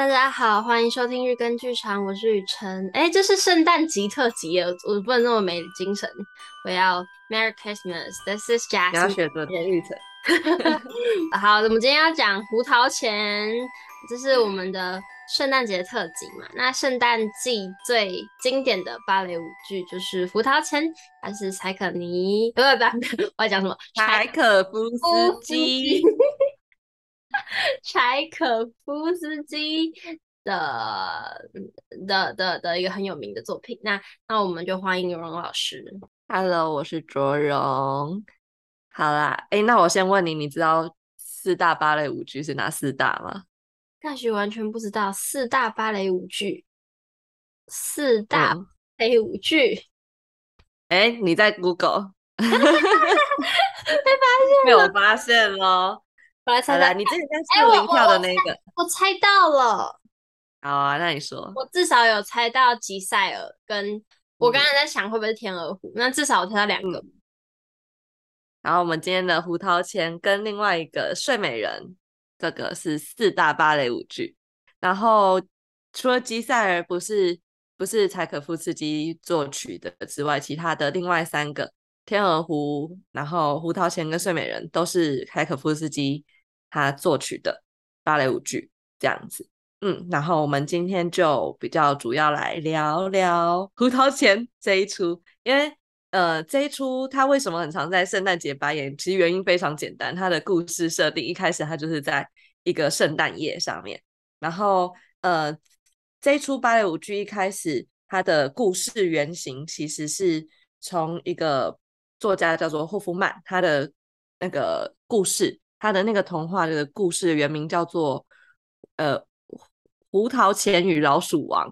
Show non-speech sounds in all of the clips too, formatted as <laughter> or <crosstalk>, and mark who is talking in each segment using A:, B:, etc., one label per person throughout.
A: 大家好，欢迎收听日更剧场，我是雨辰。哎，这是圣诞集特辑耶，我不能那么没精神。我要 Merry Christmas，This is Jackson。
B: 你要选择田雨辰。
A: 好，我们今天要讲《胡桃钳》，这是我们的圣诞节特辑嘛？那圣诞季最经典的芭蕾舞剧就是《胡桃钳》，还是柴可尼？不不不，我要讲什么？
B: 柴可夫斯基。
A: 柴可夫斯基的的的的一个很有名的作品，那那我们就欢迎荣老师。
B: Hello，我是卓荣。好啦，哎、欸，那我先问你，你知道四大芭蕾舞剧是哪四大吗？
A: 大学完全不知道四大芭蕾舞剧，四大芭蕾舞剧。
B: 哎、你在 Google <laughs>
A: 被发现
B: 被我发现咯。
A: 我来猜猜，
B: 你之前在四零跳的那个，
A: 欸我我，我猜到了。
B: 好啊，那你说，
A: 我至少有猜到吉赛尔，跟我刚才在想会不会是天鹅湖，嗯、那至少我猜到两个、嗯。
B: 然后我们今天的胡桃钳跟另外一个睡美人，这个是四大芭蕾舞剧。然后除了吉赛尔不是不是柴可夫斯基作曲的之外，其他的另外三个天鹅湖，然后胡桃钳跟睡美人都是柴可夫斯基。他作曲的芭蕾舞剧这样子，嗯，然后我们今天就比较主要来聊聊《胡桃钳》这一出，因为呃这一出它为什么很常在圣诞节扮演？其实原因非常简单，它的故事设定一开始它就是在一个圣诞夜上面，然后呃这一出芭蕾舞剧一开始它的故事原型其实是从一个作家叫做霍夫曼他的那个故事。他的那个童话的故事原名叫做呃《胡桃钳与老鼠王》，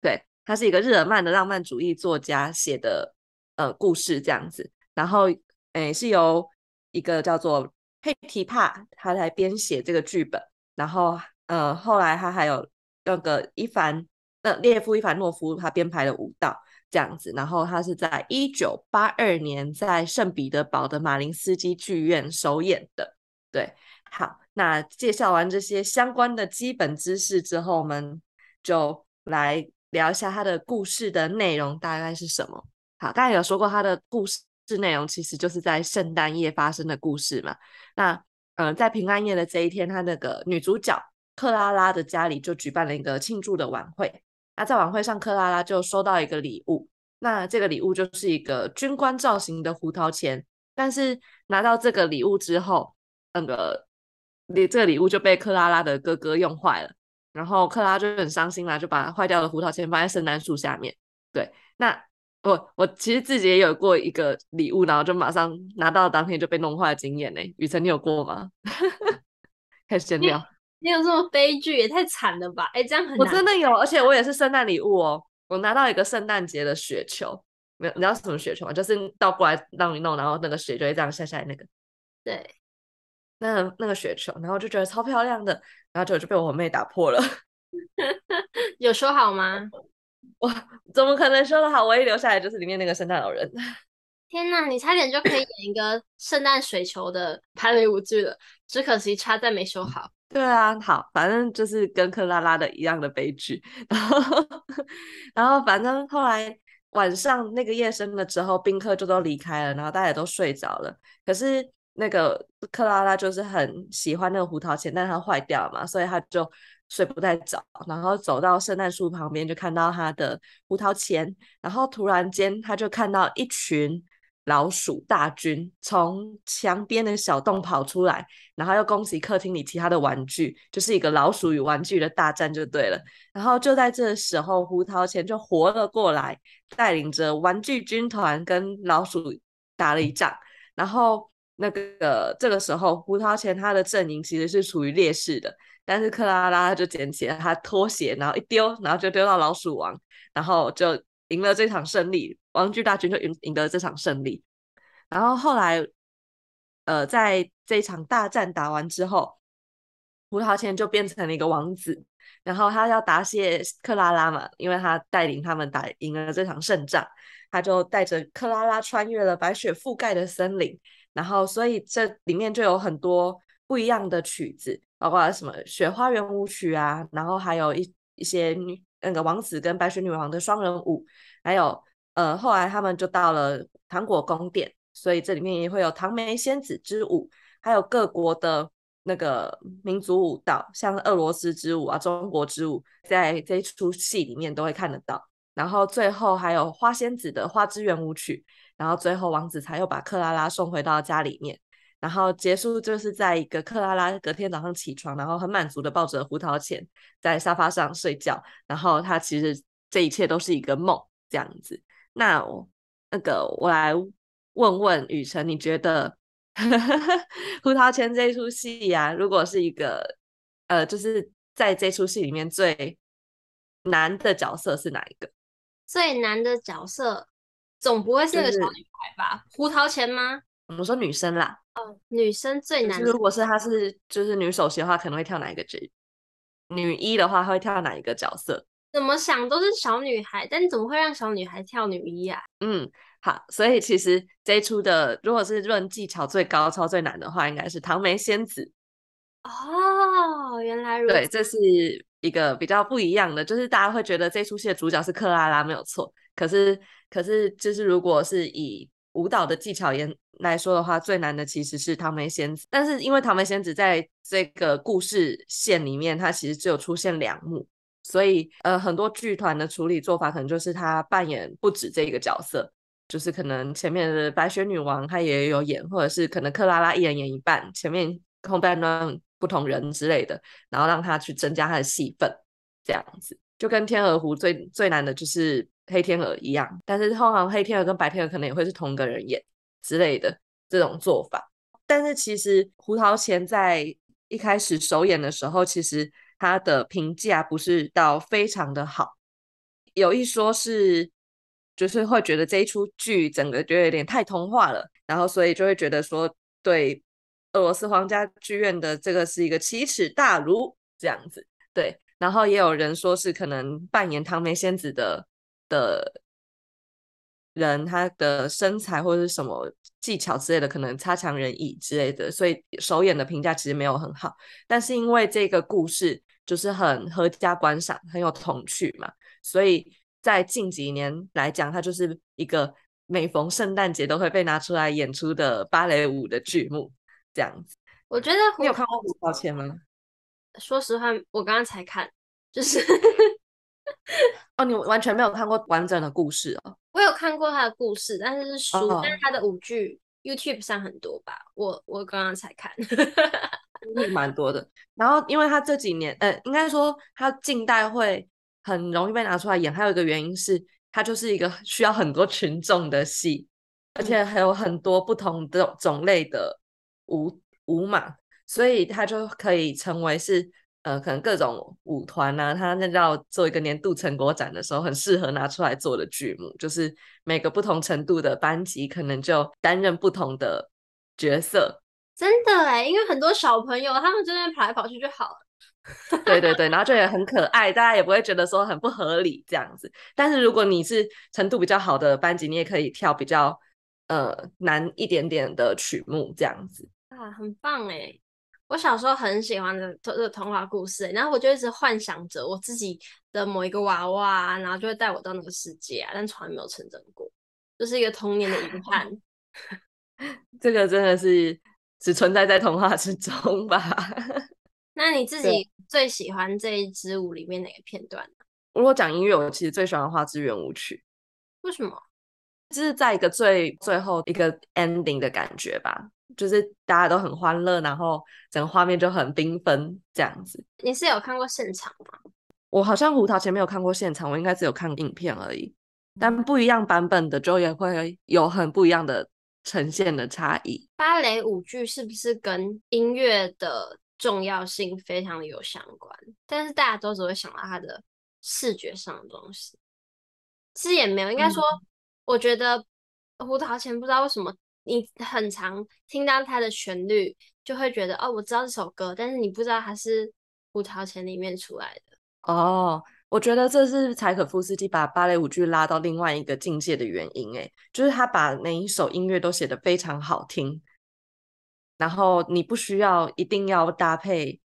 B: 对，他是一个日耳曼的浪漫主义作家写的呃故事这样子。然后诶是由一个叫做佩提帕他来编写这个剧本。然后呃后来他还有那个伊凡呃列夫伊凡诺夫他编排的舞蹈这样子。然后他是在一九八二年在圣彼得堡的马林斯基剧院首演的。对，好，那介绍完这些相关的基本知识之后，我们就来聊一下它的故事的内容大概是什么。好，刚才有说过它的故事内容其实就是在圣诞夜发生的故事嘛。那嗯、呃，在平安夜的这一天，他那个女主角克拉拉的家里就举办了一个庆祝的晚会。那在晚会上，克拉拉就收到一个礼物，那这个礼物就是一个军官造型的胡桃钳。但是拿到这个礼物之后，那个礼这个礼物就被克拉拉的哥哥用坏了，然后克拉拉就很伤心啦，就把坏掉的胡桃钳放在圣诞树下面。对，那我我其实自己也有过一个礼物，然后就马上拿到当天就被弄坏的经验呢。雨辰，你有过吗？开始剪掉
A: 你。有这么悲剧也太惨了吧？哎，这样很
B: 我真的有，而且我也是圣诞礼物哦。我拿到一个圣诞节的雪球，没有？你知道是什么雪球吗？就是倒过来让你弄，然后那个雪就会这样下下来那个。
A: 对。
B: 那、那个雪球，然后就觉得超漂亮的，然后就就被我妹打破了。<laughs> <laughs>
A: 有说好吗？
B: 我怎么可能说的好？唯一留下来就是里面那个圣诞老人。<laughs>
A: 天哪，你差点就可以演一个圣诞水球的芭蕾舞剧了，只可惜插在没修好。
B: 对啊，好，反正就是跟克拉拉的一样的悲剧。<laughs> 然后，然后反正后来晚上那个夜深了之后，宾客就都离开了，然后大家都睡着了。可是。那个克拉拉就是很喜欢那个胡桃钳，但是它坏掉了嘛，所以他就睡不太着。然后走到圣诞树旁边，就看到他的胡桃钳。然后突然间，他就看到一群老鼠大军从墙边的小洞跑出来，然后又攻击客厅里其他的玩具，就是一个老鼠与玩具的大战就对了。然后就在这时候，胡桃钳就活了过来，带领着玩具军团跟老鼠打了一仗，然后。那个这个时候，胡桃钳他的阵营其实是处于劣势的，但是克拉拉就捡起了他拖鞋，然后一丢，然后就丢到老鼠王，然后就赢了这场胜利，玩具大军就赢赢得这场胜利。然后后来，呃，在这一场大战打完之后，胡桃钳就变成了一个王子，然后他要答谢克拉拉嘛，因为他带领他们打赢了这场胜仗，他就带着克拉拉穿越了白雪覆盖的森林。然后，所以这里面就有很多不一样的曲子，包括什么《雪花圆舞曲》啊，然后还有一一些女那个王子跟白雪女王的双人舞，还有呃后来他们就到了糖果宫殿，所以这里面也会有唐梅仙子之舞，还有各国的那个民族舞蹈，像俄罗斯之舞啊、中国之舞，在这一出戏里面都会看得到。然后最后还有花仙子的花之圆舞曲，然后最后王子才又把克拉拉送回到家里面，然后结束就是在一个克拉拉隔天早上起床，然后很满足的抱着胡桃钳在沙发上睡觉，然后他其实这一切都是一个梦这样子。那我那个我来问问雨辰，你觉得 <laughs> 胡桃钳这一出戏呀、啊，如果是一个呃，就是在这出戏里面最难的角色是哪一个？
A: 最难的角色总不会是个小女孩吧？就是、胡桃钳吗？
B: 我们说女生啦。
A: 哦，女生最难。
B: 如果是她是就是女首席的话，可能会跳哪一个角？女一的话会跳哪一个角色？
A: 怎么想都是小女孩，但怎么会让小女孩跳女一呀、啊？
B: 嗯，好，所以其实这一出的，如果是论技巧最高超最难的话，应该是唐梅仙子。
A: 哦，原来如此。
B: 对，这是。一个比较不一样的，就是大家会觉得这出戏的主角是克拉拉没有错，可是可是就是如果是以舞蹈的技巧言来说的话，最难的其实是唐梅仙子。但是因为唐梅仙子在这个故事线里面，她其实只有出现两幕，所以呃很多剧团的处理做法可能就是她扮演不止这一个角色，就是可能前面的白雪女王她也有演，或者是可能克拉拉一人演一半，前面后半段。不同人之类的，然后让他去增加他的戏份，这样子就跟天鹅湖最最难的就是黑天鹅一样，但是通常黑天鹅跟白天鹅可能也会是同个人演之类的这种做法。但是其实胡桃钳在一开始首演的时候，其实他的评价不是到非常的好，有一说是就是会觉得这一出剧整个就有点太童话了，然后所以就会觉得说对。俄罗斯皇家剧院的这个是一个奇耻大辱，这样子对。然后也有人说是可能扮演唐梅仙子的的人，他的身材或者是什么技巧之类的，可能差强人意之类的，所以首演的评价其实没有很好。但是因为这个故事就是很合家观赏，很有童趣嘛，所以在近几年来讲，它就是一个每逢圣诞节都会被拿出来演出的芭蕾舞的剧目。这样子，
A: 我觉得
B: 你有看过《胡桃钳》吗？
A: 说实话，我刚刚才看，就是 <laughs>
B: 哦，你完全没有看过完整的故事哦。
A: 我有看过他的故事，但是是书，
B: 哦、
A: 但是他的舞剧 YouTube 上很多吧。我我刚刚才看，
B: 蛮多的。然后，因为他这几年，呃，应该说他近代会很容易被拿出来演，还有一个原因是，他就是一个需要很多群众的戏。而且还有很多不同的种类的舞舞码，所以他就可以成为是呃，可能各种舞团啊，他那叫做一个年度成果展的时候，很适合拿出来做的剧目，就是每个不同程度的班级可能就担任不同的角色。
A: 真的哎，因为很多小朋友他们真的跑来跑去就好了。
B: 对对对，然后就也很可爱，大家也不会觉得说很不合理这样子。但是如果你是程度比较好的班级，你也可以跳比较。呃，难一点点的曲目这样子
A: 啊，很棒哎！我小时候很喜欢的这个童话故事，然后我就一直幻想着我自己的某一个娃娃，然后就会带我到那个世界啊，但从来没有成真过，就是一个童年的遗憾。<laughs>
B: 这个真的是只存在在童话之中吧？<laughs>
A: 那你自己最喜欢这一支舞里面哪个片段呢？
B: 如果讲音乐，我其实最喜欢《花之圆舞曲》。
A: 为什么？
B: 就是在一个最最后一个 ending 的感觉吧，就是大家都很欢乐，然后整个画面就很缤纷这样子。
A: 你是有看过现场吗？
B: 我好像胡桃前没有看过现场，我应该只有看影片而已。但不一样版本的就也会有很不一样的呈现的差异。
A: 芭蕾舞剧是不是跟音乐的重要性非常的有相关？但是大家都只会想到它的视觉上的东西，其实也没有，应该说。嗯我觉得胡桃钳不知道为什么你很常听到它的旋律，就会觉得哦，我知道这首歌，但是你不知道它是胡桃钳里面出来的。
B: 哦，我觉得这是柴可夫斯基把芭蕾舞剧拉到另外一个境界的原因，诶，就是他把每一首音乐都写得非常好听，然后你不需要一定要搭配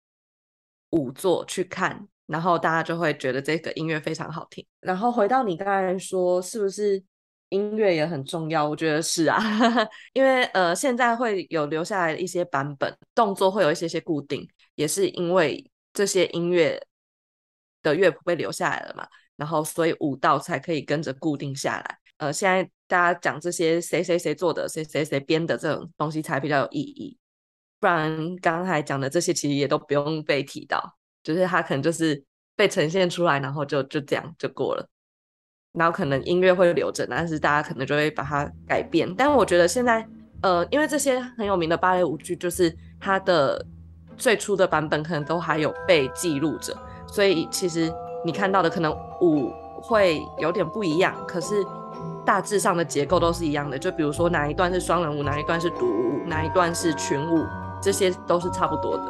B: 舞作去看，然后大家就会觉得这个音乐非常好听。然后回到你刚才说，是不是音乐也很重要？我觉得是啊，<laughs> 因为呃，现在会有留下来的一些版本，动作会有一些些固定，也是因为这些音乐的乐谱被留下来了嘛，然后所以舞蹈才可以跟着固定下来。呃，现在大家讲这些谁谁谁做的，谁谁谁编的这种东西才比较有意义。不然刚才讲的这些其实也都不用被提到，就是它可能就是被呈现出来，然后就就这样就过了。然后可能音乐会留着，但是大家可能就会把它改变。但我觉得现在，呃，因为这些很有名的芭蕾舞剧，就是它的最初的版本可能都还有被记录着，所以其实你看到的可能舞会有点不一样，可是。大致上的结构都是一样的，就比如说哪一段是双人舞，哪一段是独舞，哪一段是群舞，这些都是差不多的。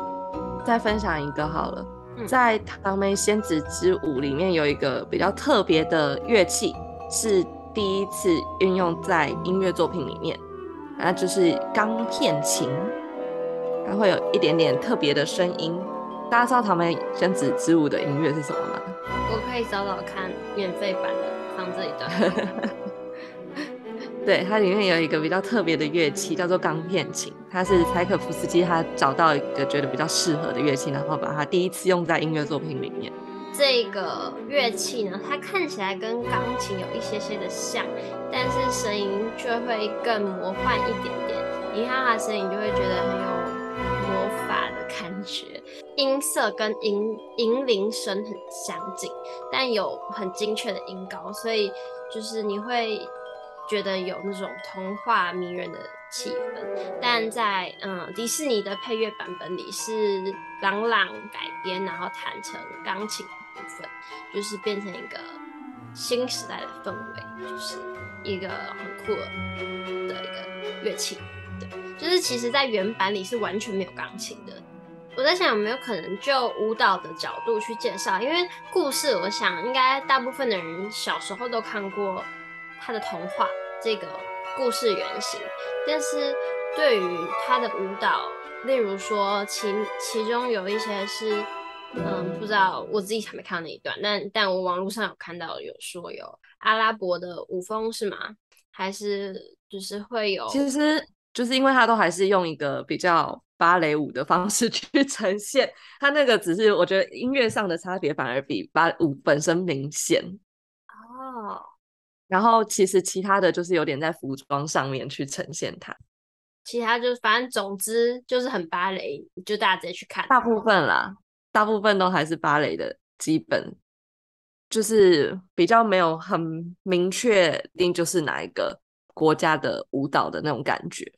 B: 再分享一个好了，在《唐梅仙子之舞》里面有一个比较特别的乐器，是第一次运用在音乐作品里面，那就是钢片琴，它会有一点点特别的声音。大家知道《他们仙子之舞》的音乐是什么吗？
A: 我可以找找看免费版的，放这一段。<laughs>
B: 对，它里面有一个比较特别的乐器，叫做钢片琴。它是柴可夫斯基他找到一个觉得比较适合的乐器，然后把它第一次用在音乐作品里面。
A: 这个乐器呢，它看起来跟钢琴有一些些的像，但是声音却会更魔幻一点点。你看它的声音，就会觉得很有魔法的感觉。音色跟银银铃声很相近，但有很精确的音高，所以就是你会。觉得有那种童话迷人的气氛，但在嗯迪士尼的配乐版本里是朗朗改编，然后弹成钢琴部分，就是变成一个新时代的氛围，就是一个很酷的一个乐器。对，就是其实，在原版里是完全没有钢琴的。我在想有没有可能就舞蹈的角度去介绍，因为故事，我想应该大部分的人小时候都看过。他的童话这个故事原型，但是对于他的舞蹈，例如说其其中有一些是，嗯，不知道我自己还没看到那一段，但但我网络上有看到有说有阿拉伯的舞风是吗？还是就是会有？
B: 其实就是因为他都还是用一个比较芭蕾舞的方式去 <laughs> 呈现，它那个只是我觉得音乐上的差别反而比芭蕾舞本身明显
A: 哦。
B: 然后其实其他的就是有点在服装上面去呈现它，
A: 其他就是反正总之就是很芭蕾，就大家直接去看。
B: 大部分啦，大部分都还是芭蕾的基本，就是比较没有很明确定就是哪一个国家的舞蹈的那种感觉。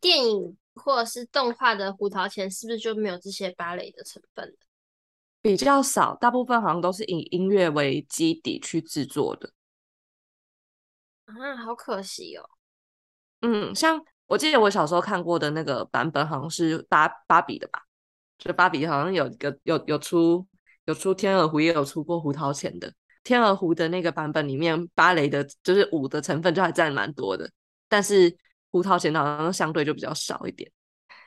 A: 电影或者是动画的《胡桃钳》是不是就没有这些芭蕾的成分？
B: 比较少，大部分好像都是以音乐为基底去制作的。
A: 啊，好可惜哦。
B: 嗯，像我记得我小时候看过的那个版本，好像是芭芭比的吧？就芭比好像有一个有有出有出天鹅湖，也有出过胡桃钳的。天鹅湖的那个版本里面，芭蕾的就是舞的成分就还占蛮多的，但是胡桃钳的好像相对就比较少一点。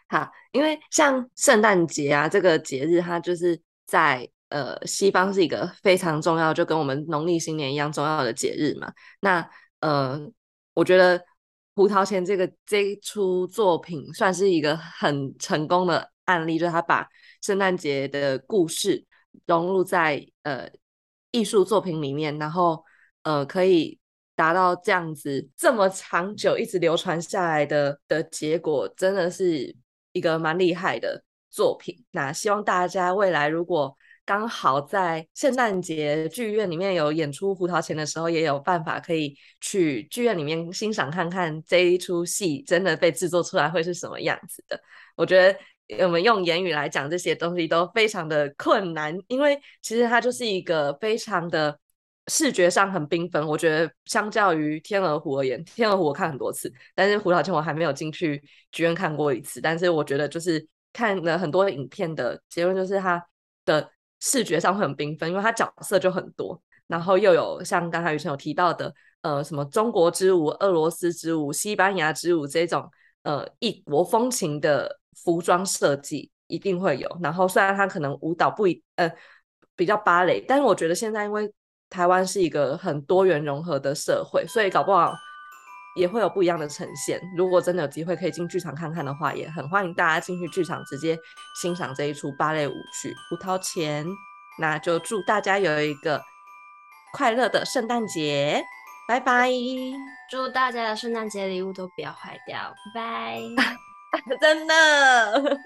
B: 哈，因为像圣诞节啊这个节日，它就是在呃西方是一个非常重要，就跟我们农历新年一样重要的节日嘛。那呃，我觉得《胡桃钳》这个这一出作品算是一个很成功的案例，就是他把圣诞节的故事融入在呃艺术作品里面，然后呃可以达到这样子这么长久一直流传下来的的结果，真的是一个蛮厉害的作品。那希望大家未来如果刚好在圣诞节剧院里面有演出《胡桃钳》的时候，也有办法可以去剧院里面欣赏看看这一出戏真的被制作出来会是什么样子的。我觉得我们用言语来讲这些东西都非常的困难，因为其实它就是一个非常的视觉上很缤纷。我觉得相较于《天鹅湖》而言，《天鹅湖》我看很多次，但是《胡桃钳》我还没有进去剧院看过一次。但是我觉得就是看了很多影片的结论，就是它的。视觉上会很缤纷，因为它角色就很多，然后又有像刚才雨辰有提到的，呃，什么中国之舞、俄罗斯之舞、西班牙之舞这种，呃，异国风情的服装设计，一定会有。然后虽然它可能舞蹈不一，呃，比较芭蕾，但是我觉得现在因为台湾是一个很多元融合的社会，所以搞不好也会有不一样的呈现。如果真的有机会可以进剧场看看的话，也很欢迎大家进去剧场直接欣赏这一出芭蕾舞剧《胡桃钳》。那就祝大家有一个快乐的圣诞节，拜拜！
A: 祝大家的圣诞节礼物都不要坏掉，拜拜！<laughs>
B: 真的。